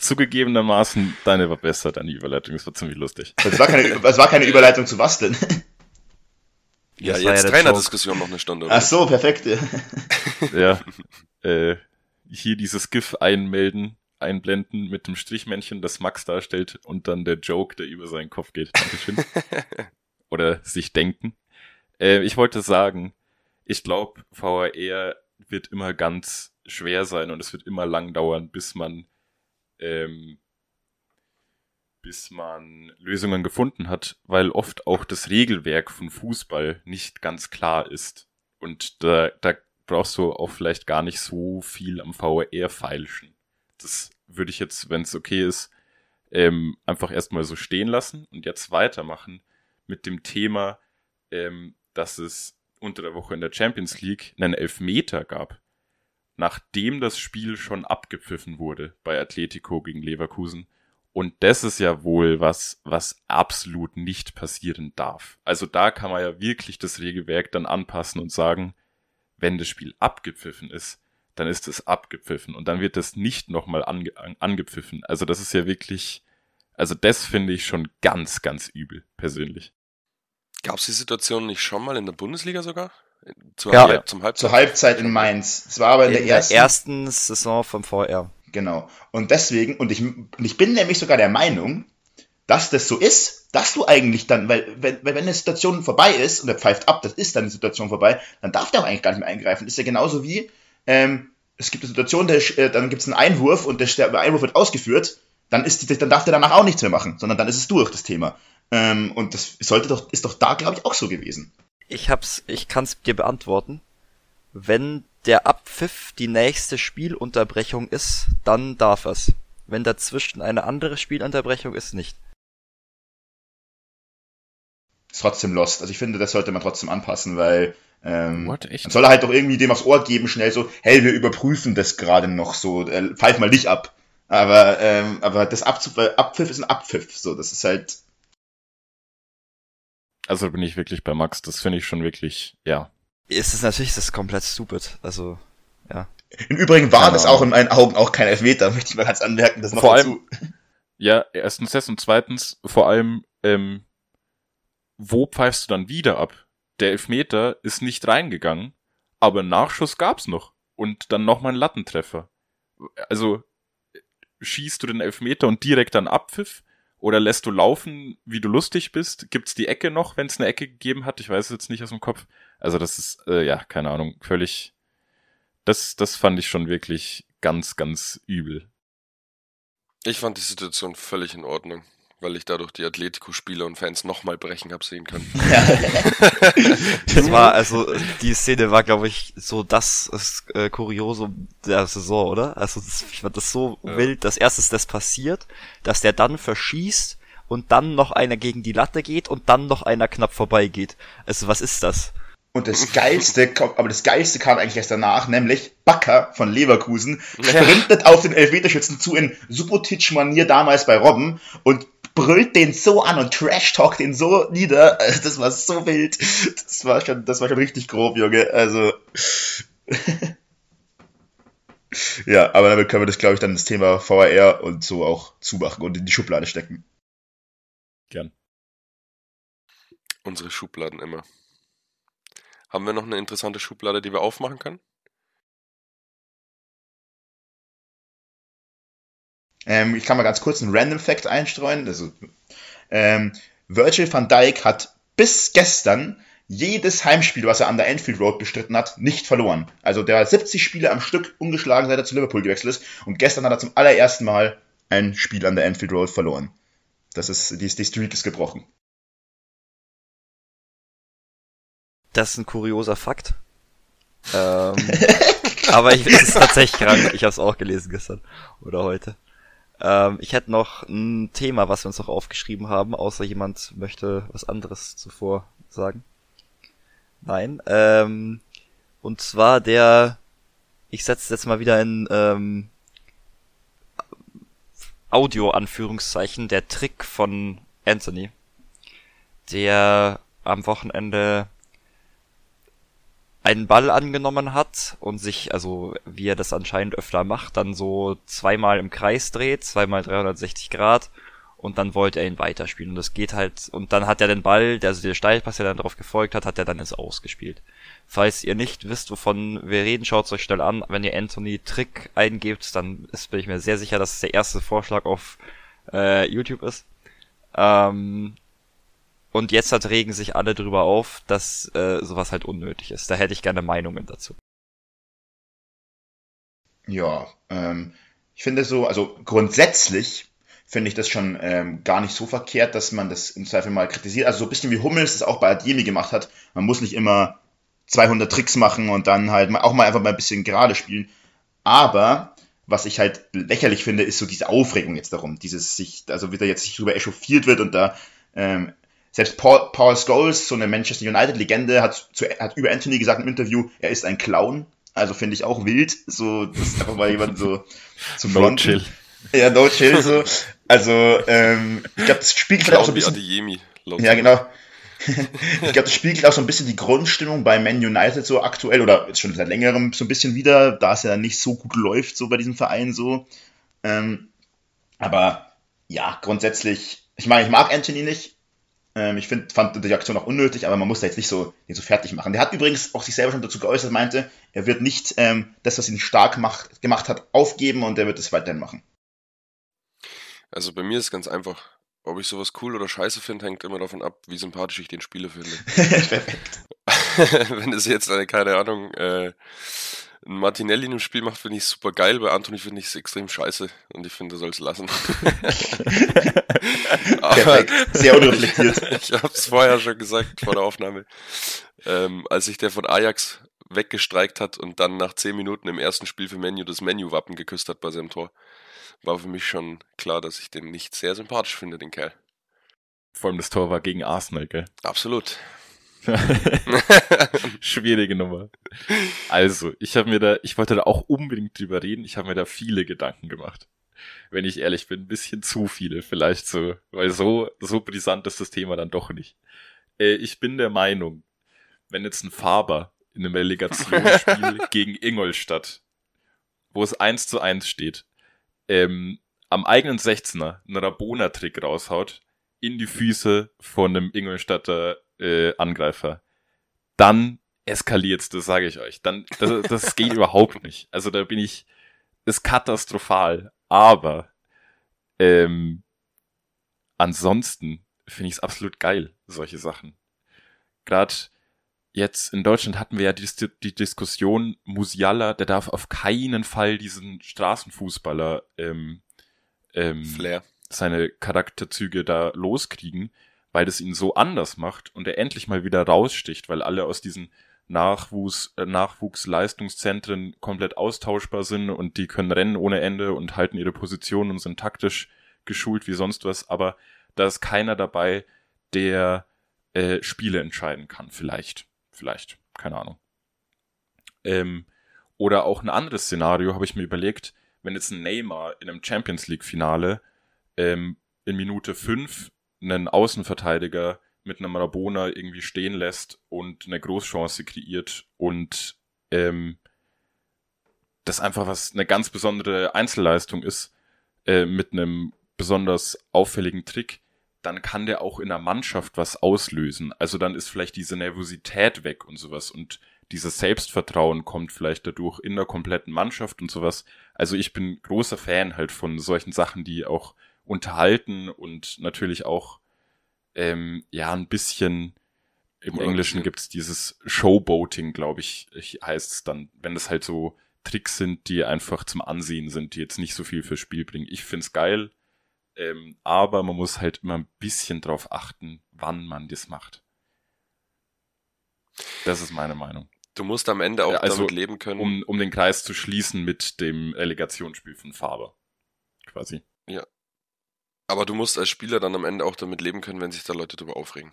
zugegebenermaßen, deine war besser, deine Überleitung. Das war ziemlich lustig. Es war keine, es war keine Überleitung zu was denn? Ja, das jetzt ja Trainerdiskussion noch eine Stunde. Oder? Ach so, perfekt. [LAUGHS] ja. Äh, hier dieses GIF einmelden, einblenden mit dem Strichmännchen, das Max darstellt und dann der Joke, der über seinen Kopf geht. Dankeschön. [LAUGHS] oder sich denken. Äh, ich wollte sagen, ich glaube, VR wird immer ganz schwer sein und es wird immer lang dauern, bis man ähm, bis man Lösungen gefunden hat, weil oft auch das Regelwerk von Fußball nicht ganz klar ist. Und da, da brauchst du auch vielleicht gar nicht so viel am VR feilschen. Das würde ich jetzt, wenn es okay ist, ähm, einfach erstmal so stehen lassen und jetzt weitermachen mit dem Thema, ähm, dass es unter der Woche in der Champions League einen Elfmeter gab, nachdem das Spiel schon abgepfiffen wurde bei Atletico gegen Leverkusen und das ist ja wohl was, was absolut nicht passieren darf. Also da kann man ja wirklich das Regelwerk dann anpassen und sagen, wenn das Spiel abgepfiffen ist, dann ist es abgepfiffen und dann wird das nicht nochmal ange angepfiffen. Also das ist ja wirklich, also das finde ich schon ganz, ganz übel, persönlich. Gab es die Situation nicht schon mal in der Bundesliga sogar? Zur, ja, Halb zum Halbzeit? zur Halbzeit in Mainz. Es war aber in, in der, ersten, der ersten Saison vom VR. Genau. Und deswegen, und ich, ich bin nämlich sogar der Meinung, dass das so ist, dass du eigentlich dann, weil, wenn, wenn eine Situation vorbei ist und er pfeift ab, das ist dann die Situation vorbei, dann darf der auch eigentlich gar nicht mehr eingreifen. Das ist ja genauso wie, ähm, es gibt eine Situation, der, äh, dann gibt es einen Einwurf und der, Einwurf wird ausgeführt, dann, ist dann darf der danach auch nichts mehr machen, sondern dann ist es durch, das Thema. Ähm, und das sollte doch, ist doch da, glaube ich, auch so gewesen. Ich hab's, ich kann's dir beantworten. Wenn der Abpfiff die nächste Spielunterbrechung ist, dann darf es. Wenn dazwischen eine andere Spielunterbrechung ist, nicht. Ist trotzdem lost. Also ich finde, das sollte man trotzdem anpassen, weil ähm, What, echt? man soll halt doch irgendwie dem aufs Ohr geben, schnell so, hey, wir überprüfen das gerade noch so, äh, pfeif mal nicht ab. Aber, ähm, aber das Abzug, weil Abpfiff ist ein Abpfiff, so, das ist halt, Also bin ich wirklich bei Max. Das finde ich schon wirklich, ja. Ist es natürlich, das komplett stupid. Also, ja. im Übrigen war Keine das auch in meinen Augen auch kein Elfmeter, [LAUGHS] möchte ich mal ganz anmerken, das noch Vor dazu. Ja, erstens das und zweitens vor allem, ähm, wo pfeifst du dann wieder ab? Der Elfmeter ist nicht reingegangen, aber einen Nachschuss gab's noch. Und dann nochmal einen Lattentreffer. Also, schießt du den Elfmeter und direkt dann Abpfiff? Oder lässt du laufen, wie du lustig bist? Gibt's die Ecke noch, wenn es eine Ecke gegeben hat? Ich weiß es jetzt nicht aus dem Kopf. Also das ist, äh, ja, keine Ahnung, völlig. Das, das fand ich schon wirklich ganz, ganz übel. Ich fand die Situation völlig in Ordnung, weil ich dadurch die Atletico-Spieler und Fans nochmal brechen hab sehen können. [LAUGHS] [LAUGHS] Das war, also, die Szene war, glaube ich, so das, das äh, Kuriosum der Saison, oder? Also, das, ich fand das so Ja. wild, dass erstens das passiert, dass der dann verschießt und dann noch einer gegen die Latte geht und dann noch einer knapp vorbeigeht. Also, was ist das? Und das Geilste, aber das Geilste kam eigentlich erst danach, nämlich Bakker von Leverkusen sprintet auf den Elfmeterschützen zu in Subotic-Manier damals bei Robben und brüllt den so an und trash-talkt den so nieder. Also Das war so wild. Das war schon, das war schon richtig grob, Junge. Also. [LAUGHS] ja, aber damit können wir das, glaube ich, dann das Thema VAR und so auch zumachen und in die Schublade stecken. Gern. Unsere Schubladen immer. Haben wir noch eine interessante Schublade, die wir aufmachen können? Ähm, ich kann mal ganz kurz einen Random Fact einstreuen. Also, ähm, Virgil van Dijk hat bis gestern jedes Heimspiel, was er an der Enfield Road bestritten hat, nicht verloren. Also der hat 70 Spiele am Stück ungeschlagen, seit er zu Liverpool gewechselt ist. Und gestern hat er zum allerersten Mal ein Spiel an der Enfield Road verloren. Das ist, die, die Streak ist gebrochen. Das ist ein kurioser Fakt. Ähm, [LAUGHS] aber ich, es ist tatsächlich krank. Ich habe es auch gelesen gestern oder heute. Ähm, ich hätte noch ein Thema, was wir uns noch aufgeschrieben haben, außer jemand möchte was anderes zuvor sagen. Nein. Ähm, und zwar der, ich setze jetzt mal wieder in ähm, Audio-Anführungszeichen, der Trick von Anthony, der am Wochenende einen Ball angenommen hat und sich, also wie er das anscheinend öfter macht, dann so zweimal im Kreis dreht, zweimal 360 Grad und dann wollte er ihn weiterspielen und das geht halt und dann hat er den Ball, der also der Steilpass, der dann darauf gefolgt hat, hat er dann ins Ausgespielt. Falls ihr nicht wisst, wovon wir reden, schaut euch schnell an. Wenn ihr Anthony Trick eingebt, dann ist, bin ich mir sehr sicher, dass es der erste Vorschlag auf äh, YouTube ist. Ähm, und jetzt halt regen sich alle drüber auf, dass äh, sowas halt unnötig ist. Da hätte ich gerne Meinungen dazu. Ja, ähm, ich finde so, also grundsätzlich finde ich das schon ähm, gar nicht so verkehrt, dass man das im Zweifel mal kritisiert. Also so ein bisschen wie Hummels es auch bei Adjemi gemacht hat. Man muss nicht immer 200 Tricks machen und dann halt auch mal einfach mal ein bisschen gerade spielen. Aber was ich halt lächerlich finde, ist so diese Aufregung jetzt darum. Dieses sich, also wieder jetzt sich drüber echauffiert wird und da ähm, selbst Paul, Paul Scholes, so eine Manchester United-Legende, hat, zu, hat über Anthony gesagt im Interview, er ist ein Clown. Also finde ich auch wild, so das einfach mal jemand so [LAUGHS] zu No fronten. chill. Ja, no chill so. Also ähm, ich glaube, das spiegelt halt auch so ein bisschen. Adeyemi. Ja, genau. [LAUGHS] ich glaube, das spiegelt auch so ein bisschen die Grundstimmung bei Man United so aktuell oder jetzt schon seit längerem so ein bisschen wieder, da es ja nicht so gut läuft so bei diesem Verein so. Ähm, aber ja, grundsätzlich, ich meine, ich mag Anthony nicht. Ähm, ich find, fand die Aktion auch unnötig, aber man muss da jetzt nicht so, nicht so fertig machen. Der hat übrigens auch sich selber schon dazu geäußert, meinte, er wird nicht ähm, das, was ihn stark macht, gemacht hat, aufgeben und er wird es weiterhin machen. Also bei mir ist ganz einfach. Ob ich sowas cool oder scheiße finde, hängt immer davon ab, wie sympathisch ich den Spieler finde. [LAUGHS] Perfekt. [LAUGHS] Wenn es jetzt eine, keine Ahnung, äh, Martinelli in einem Spiel macht, finde ich super geil. Bei Anthony finde ich es extrem scheiße und ich finde, er soll es lassen. [LAUGHS] Perfekt. Sehr unreflektiert. [LAUGHS] ich habe es vorher schon gesagt, vor der Aufnahme. Ähm, als sich der von Ajax weggestreikt hat und dann nach zehn Minuten im ersten Spiel für Menu das Menu-Wappen geküsst hat bei seinem Tor, war für mich schon klar, dass ich den nicht sehr sympathisch finde, den Kerl. Vor allem das Tor war gegen Arsenal, gell? Absolut. [LAUGHS] Schwierige Nummer. Also, ich habe mir da, ich wollte da auch unbedingt drüber reden. Ich habe mir da viele Gedanken gemacht. Wenn ich ehrlich bin, ein bisschen zu viele vielleicht so, weil so, so brisant ist das Thema dann doch nicht. Äh, ich bin der Meinung, wenn jetzt ein Faber in einem Relegationsspiel [LAUGHS] gegen Ingolstadt, wo es eins zu eins steht, ähm, am eigenen 16er einen Rabona-Trick raushaut, in die Füße von einem Ingolstadter äh, Angreifer, dann eskaliert's, das sage ich euch. Dann, das, das geht [LAUGHS] überhaupt nicht. Also da bin ich, ist katastrophal. Aber ähm, ansonsten finde ich es absolut geil, solche Sachen. Gerade jetzt in Deutschland hatten wir ja die, die Diskussion, Musiala, der darf auf keinen Fall diesen Straßenfußballer ähm, ähm, Flair. seine Charakterzüge da loskriegen, weil das ihn so anders macht und er endlich mal wieder raussticht, weil alle aus diesen Nachwuchs, äh, Nachwuchsleistungszentren komplett austauschbar sind und die können rennen ohne Ende und halten ihre Position und sind taktisch geschult wie sonst was, aber da ist keiner dabei, der äh, Spiele entscheiden kann, vielleicht. Vielleicht, keine Ahnung. Ähm, oder auch ein anderes Szenario habe ich mir überlegt, wenn jetzt ein Neymar in einem Champions League-Finale ähm, in Minute 5 einen Außenverteidiger mit einem Rabona irgendwie stehen lässt und eine Großchance kreiert und ähm, das einfach was eine ganz besondere Einzelleistung ist äh, mit einem besonders auffälligen Trick, dann kann der auch in der Mannschaft was auslösen. Also dann ist vielleicht diese Nervosität weg und sowas und dieses Selbstvertrauen kommt vielleicht dadurch in der kompletten Mannschaft und sowas. Also ich bin großer Fan halt von solchen Sachen, die auch unterhalten und natürlich auch ähm, ja ein bisschen im Oder Englischen ja. gibt's dieses Showboating, glaube ich, heißt es dann, wenn das halt so Tricks sind, die einfach zum Ansehen sind, die jetzt nicht so viel fürs Spiel bringen. Ich find's geil, ähm, aber man muss halt immer ein bisschen drauf achten, wann man das macht. Das ist meine Meinung. Du musst am Ende auch Ja, also, damit leben können. Um, um den Kreis zu schließen mit dem Relegationsspiel von Faber. Quasi. Aber du musst als Spieler dann am Ende auch damit leben können, wenn sich da Leute drüber aufregen.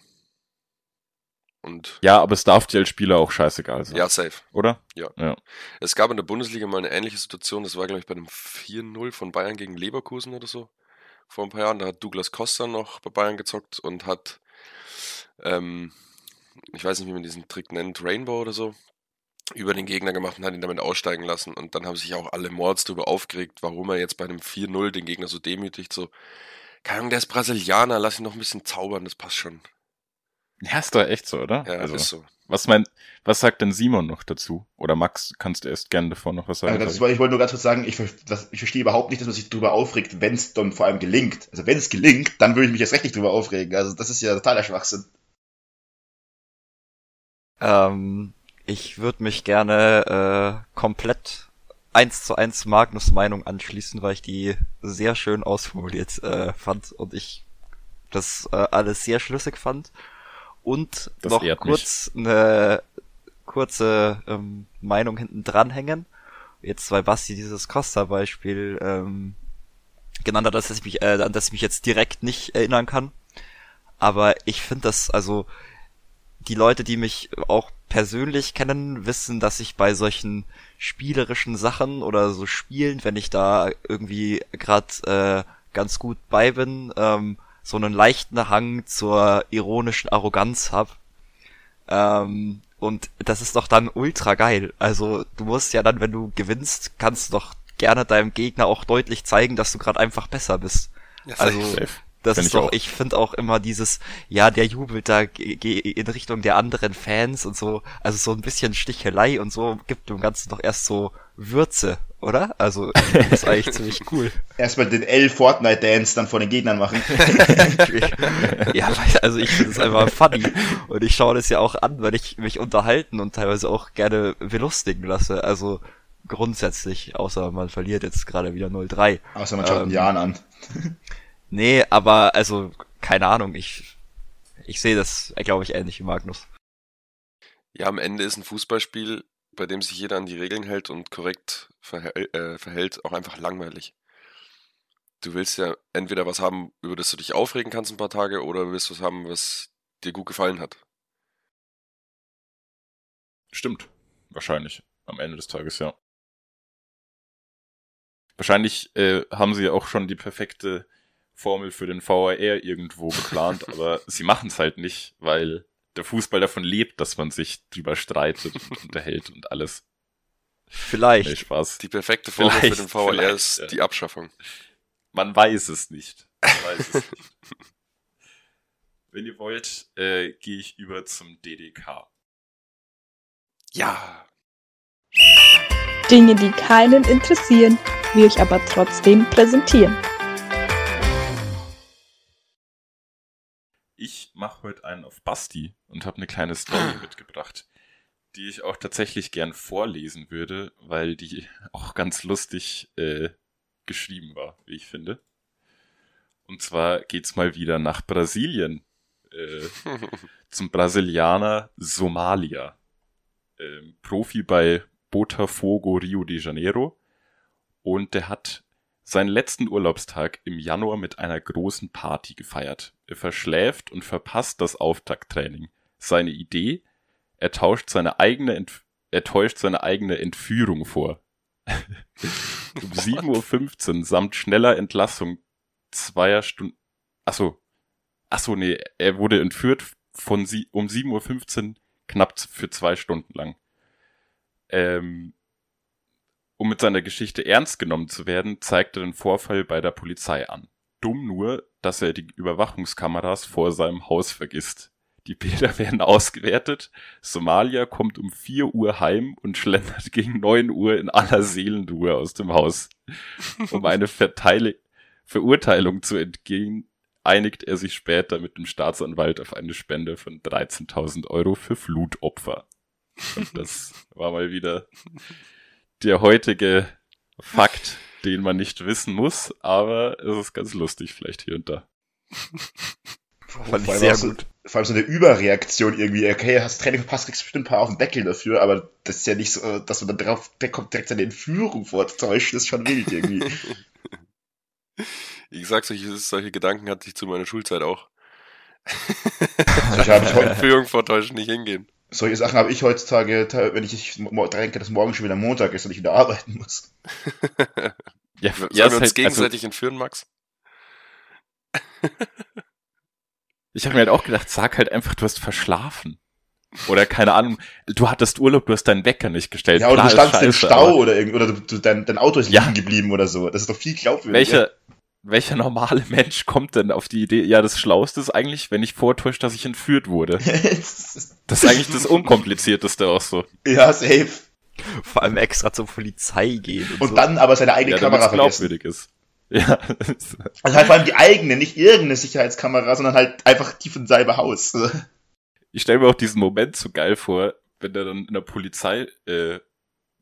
Und Ja, aber es darf dir als Spieler auch scheißegal sein. ja, safe. Oder? Ja. Ja. Es gab in der Bundesliga mal eine ähnliche Situation, das war, glaube ich, bei einem 4-0 von Bayern gegen Leverkusen oder so. Vor ein paar Jahren, da hat Douglas Costa noch bei Bayern gezockt und hat, ähm, ich weiß nicht, wie man diesen Trick nennt, Rainbow oder so, über den Gegner gemacht und hat ihn damit aussteigen lassen. Und dann haben sich auch alle Mords darüber aufgeregt, warum er jetzt bei einem 4-0 den Gegner so demütigt, so, keine Ahnung, der ist Brasilianer, lass ihn noch ein bisschen zaubern, das passt schon. Ja, ist doch echt so, oder? Ja, also, ist so. was meint, was sagt denn Simon noch dazu? Oder Max, kannst du erst gerne davor noch was sagen? Also das, ich wollte nur ganz kurz sagen, ich, das, ich verstehe überhaupt nicht, dass man sich darüber aufregt, wenn es dann vor allem gelingt. Also wenn es gelingt, dann würde ich mich erst recht nicht drüber aufregen. Also das ist ja totaler Schwachsinn. Ähm, ich würde mich gerne äh, komplett eins zu eins Magnus Meinung anschließen, weil ich die sehr schön ausformuliert äh, fand und ich das äh, alles sehr schlüssig fand. Und Das noch kurz eine kurze ähm, Meinung hinten dranhängen. Jetzt, weil Basti dieses Costa-Beispiel ähm, genannt hat, dass ich mich, äh, an das ich mich jetzt direkt nicht erinnern kann. Aber ich finde das, also die Leute, die mich auch persönlich kennen, wissen, dass ich bei solchen spielerischen Sachen oder so Spielen, wenn ich da irgendwie gerade äh, ganz gut bei bin, ähm, so einen leichten Hang zur ironischen Arroganz hab. Ähm, und das ist doch dann ultra geil. Also du musst ja dann, wenn du gewinnst, kannst du doch gerne deinem Gegner auch deutlich zeigen, dass du gerade einfach besser bist. Ja, Also Safe. Das Find ist ich doch, auch. ich finde auch immer dieses, ja, der jubelt da ge- ge- in Richtung der anderen Fans und so, also so ein bisschen Stichelei und so gibt dem Ganzen doch erst so Würze, oder? Also das ist eigentlich [LAUGHS] ziemlich cool. Erstmal den L-Fortnite-Dance dann vor den Gegnern machen. [LAUGHS] ja, weil- also ich finde es einfach funny und ich schaue das ja auch an, weil ich mich unterhalten und teilweise auch gerne belustigen lasse, also grundsätzlich, außer man verliert jetzt gerade wieder 0-3. Außer man schaut Ähm, einen Jan an. Nee, aber also, keine Ahnung, ich, ich sehe das, glaube ich, ähnlich wie Magnus. Ja, am Ende ist ein Fußballspiel bei dem sich jeder an die Regeln hält und korrekt verhält, äh, verhält, auch einfach langweilig. Du willst ja entweder was haben, über das du dich aufregen kannst ein paar Tage, oder du willst was haben, was dir gut gefallen hat. Stimmt. Wahrscheinlich. Am Ende des Tages, ja. Wahrscheinlich äh, haben sie ja auch schon die perfekte Formel für den VAR irgendwo geplant, [LAUGHS] aber sie machen es halt nicht, weil der Fußball davon lebt, dass man sich drüber streitet und [LAUGHS] unterhält und alles. Vielleicht. Nee, Spaß. Die perfekte Formel für Vielleicht, den VAR ist ja. die Abschaffung. Man weiß es nicht. Man weiß es nicht. [LAUGHS] Wenn ihr wollt, äh, gehe ich über zum DDK. Ja. Dinge, die keinen interessieren, wir euch aber trotzdem präsentieren. Ich mache heute einen auf Basti und habe eine kleine Story mitgebracht, die ich auch tatsächlich gern vorlesen würde, weil die [LAUGHS] auch ganz lustig äh, geschrieben war, wie ich finde. Und zwar geht's mal wieder nach Brasilien. Äh, zum Brasilianer Somalia. Ähm, Profi bei Botafogo Rio de Janeiro. Und der hat seinen letzten Urlaubstag im Januar mit einer großen Party gefeiert. Er verschläft und verpasst das Auftakttraining. Seine Idee? Er tauscht seine eigene Entf er täuscht seine eigene Entführung vor. [LAUGHS] um 7.15 Uhr samt schneller Entlassung zweier Stunden. Achso. Achso, nee, er wurde entführt von sie um 7.15 Uhr knapp für zwei Stunden lang. Ähm, um mit seiner Geschichte ernst genommen zu werden, zeigt er den Vorfall bei der Polizei an. Dumm nur, dass er die Überwachungskameras vor seinem Haus vergisst. Die Bilder [LAUGHS] werden ausgewertet. Somalia kommt um 4 Uhr heim und schlendert [LAUGHS] gegen 9 Uhr in aller Seelenruhe aus dem Haus. Um eine Verteile Verurteilung zu entgehen, einigt er sich später mit dem Staatsanwalt auf eine Spende von 13.000 Euro für Flutopfer. Und das war mal wieder der heutige Fakt, den man nicht wissen muss, aber es ist ganz lustig vielleicht hier und da. Fand ich Vor allem sehr so, gut. Vor allem so eine Überreaktion irgendwie. Okay, hast Training verpasst, kriegst bestimmt ein paar auf den Deckel dafür, aber das ist ja nicht so, dass man dann drauf, der kommt direkt seine Entführung vortäuscht, das ist schon wild irgendwie. [LAUGHS] Ich sag solche, solche Gedanken hatte ich zu meiner Schulzeit auch. [LAUGHS] Ich hab, ich, Entführung vortäuschen nicht hingehen. Solche Sachen habe ich heutzutage, wenn ich denke, dass morgen schon wieder Montag ist und ich wieder arbeiten muss. [LAUGHS] Ja, Sollen ja, wir uns halt, gegenseitig entführen, Max? also, [LAUGHS] ich habe mir halt auch gedacht, sag halt einfach, du hast verschlafen. Oder keine Ahnung, du hattest Urlaub, du hast deinen Wecker nicht gestellt. Ja, oder du Klar, ist standst im Stau aber oder irgend, oder du, du, dein, dein Auto ist Ja. liegen geblieben oder so. Das ist doch viel glaubwürdiger. Welcher, welcher normale [LAUGHS] Mensch kommt denn auf die Idee, ja, das Schlauste ist eigentlich, wenn ich vortäusche, dass ich entführt wurde. [LAUGHS] Das ist eigentlich das Unkomplizierteste auch so. ja, safe. Vor allem extra zur Polizei gehen. Und, Und so. dann aber seine eigene Ja, Kamera glaubwürdig ist. Ja, [LAUGHS] Also halt vor allem die eigene, nicht irgendeine Sicherheitskamera, sondern halt einfach die von selber Haus. ich stelle mir auch diesen Moment so geil vor, wenn er dann in der Polizeiwache äh,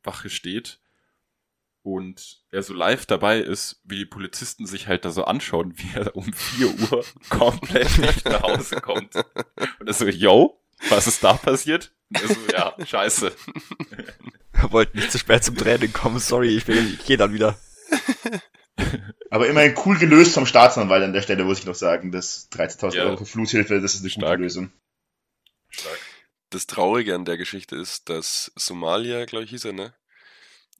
Wache steht und er so live dabei ist, wie die Polizisten sich halt da so anschauen, wie er um 4 Uhr [LAUGHS] komplett nicht nach Hause kommt. Und er so, yo, was ist da passiert? Und er so, ja, scheiße. Wollte nicht zu spät zum Training kommen, sorry, ich, will- ich gehe dann wieder. [LAUGHS] Aber immerhin cool gelöst vom Staatsanwalt an der Stelle, muss ich noch sagen. Das 13.000 Ja. Euro für Fluthilfe, das ist eine Stark. gute Lösung. Stark. Das Traurige an der Geschichte ist, dass Somalia, glaube ich, hieß er, ne?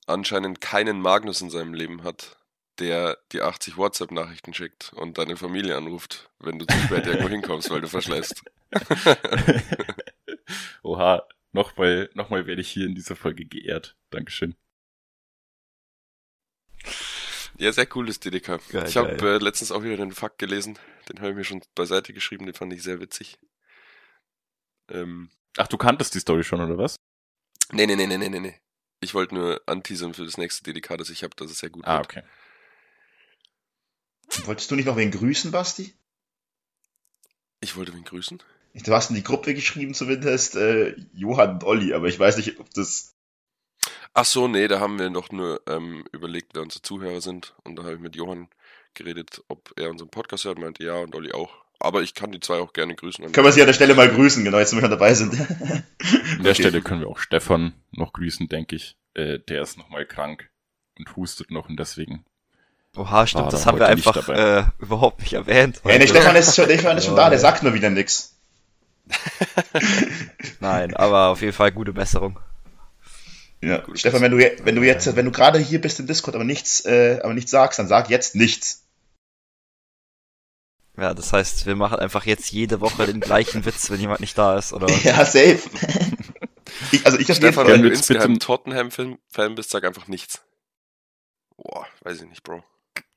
Anscheinend keinen Magnus in seinem Leben hat, der die 80 WhatsApp-Nachrichten schickt und deine Familie anruft, wenn du zu spät [LAUGHS] irgendwo hinkommst, weil du verschleißt. [LAUGHS] Oha, nochmal, nochmal werde ich hier in dieser Folge geehrt. Dankeschön. Ja, sehr cool, das DDK. Geil, ich habe äh, letztens auch wieder den Fakt gelesen, den habe ich mir schon beiseite geschrieben, den fand ich sehr witzig. Ähm, Ach, du kanntest die Story schon, oder was? nee, nee, nee, nee, nee, nee. Ich wollte nur anteasern für das nächste DDK, das ich habe, dass es sehr gut Ah, wird. okay. Wolltest du nicht noch wen grüßen, Basti? Ich wollte wen grüßen. Du hast in die Gruppe geschrieben zumindest, äh, Johann und Olli, aber ich weiß nicht, ob das... Ach so, nee, da haben wir doch nur ähm, überlegt, wer unsere Zuhörer sind. Und da habe ich mit Johann geredet, ob er unseren Podcast hört. Meinte ja und Olli auch. Aber ich kann die zwei auch gerne grüßen. Können wir sie an der Stelle mal grüßen, genau, jetzt wenn wir schon dabei sind. An der Stelle können wir auch Stefan noch grüßen, denke ich. Äh, der ist nochmal krank und hustet noch und deswegen. Oha, stimmt, das da haben wir einfach äh, überhaupt nicht erwähnt. Ja, der Stefan ist schon, Stefan ist schon da, der sagt nur wieder nix. [LAUGHS] Nein, aber auf jeden Fall gute Besserung. Ja. Gut, Stefan, wenn du, wenn du jetzt, wenn du gerade hier bist im Discord, aber nichts, äh, aber nichts sagst, dann sag jetzt nichts. Ja, das heißt, wir machen einfach jetzt jede Woche den gleichen Witz, wenn jemand nicht da ist, oder? [LAUGHS] Ja, safe. ich, also ich jeden Stefan, wenn du jetzt bitte- insgeheim Tottenham-Fan bist, sag einfach nichts. Boah, weiß ich nicht, Bro.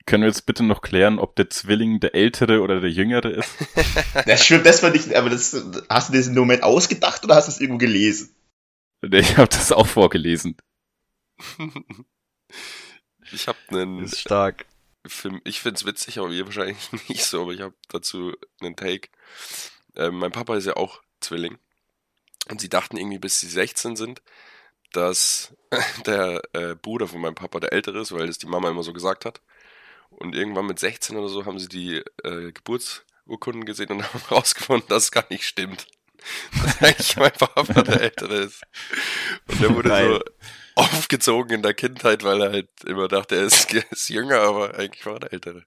Können wir jetzt bitte noch klären, ob der Zwilling der ältere oder der jüngere ist? Das stimmt, das war nicht, aber das, hast du dem Moment ausgedacht oder hast du es irgendwo gelesen? Ich habe das auch vorgelesen. Ich habe einen Ist stark. Film, ich find's witzig, aber ihr wahrscheinlich [LAUGHS] nicht so, aber ich habe dazu einen Take. Ähm, mein Papa ist ja auch Zwilling. Und sie dachten irgendwie, bis sie 16 sind, dass [LAUGHS] der äh, Bruder von meinem Papa der ältere ist, weil das die Mama immer so gesagt hat. Und irgendwann mit 16 oder so haben sie die äh, Geburtsurkunden gesehen und [LAUGHS] haben rausgefunden, dass es gar nicht stimmt. Dass eigentlich mein Papa der ältere ist. Und der wurde Geil. so aufgezogen in der Kindheit, weil er halt immer dachte, er ist, [LAUGHS] ist jünger, aber eigentlich war er der ältere.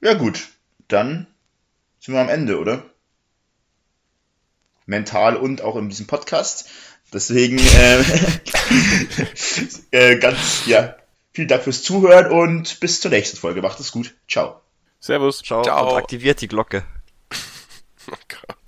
Ja, gut. Dann sind wir am Ende, oder? Mental und auch in diesem Podcast. Deswegen äh, [LAUGHS] äh, ganz, ja, vielen Dank fürs Zuhören und bis zur nächsten Folge. Macht es gut. Ciao. Servus. Ciao, Ciao. und aktiviert die Glocke. [LAUGHS] Oh Gott.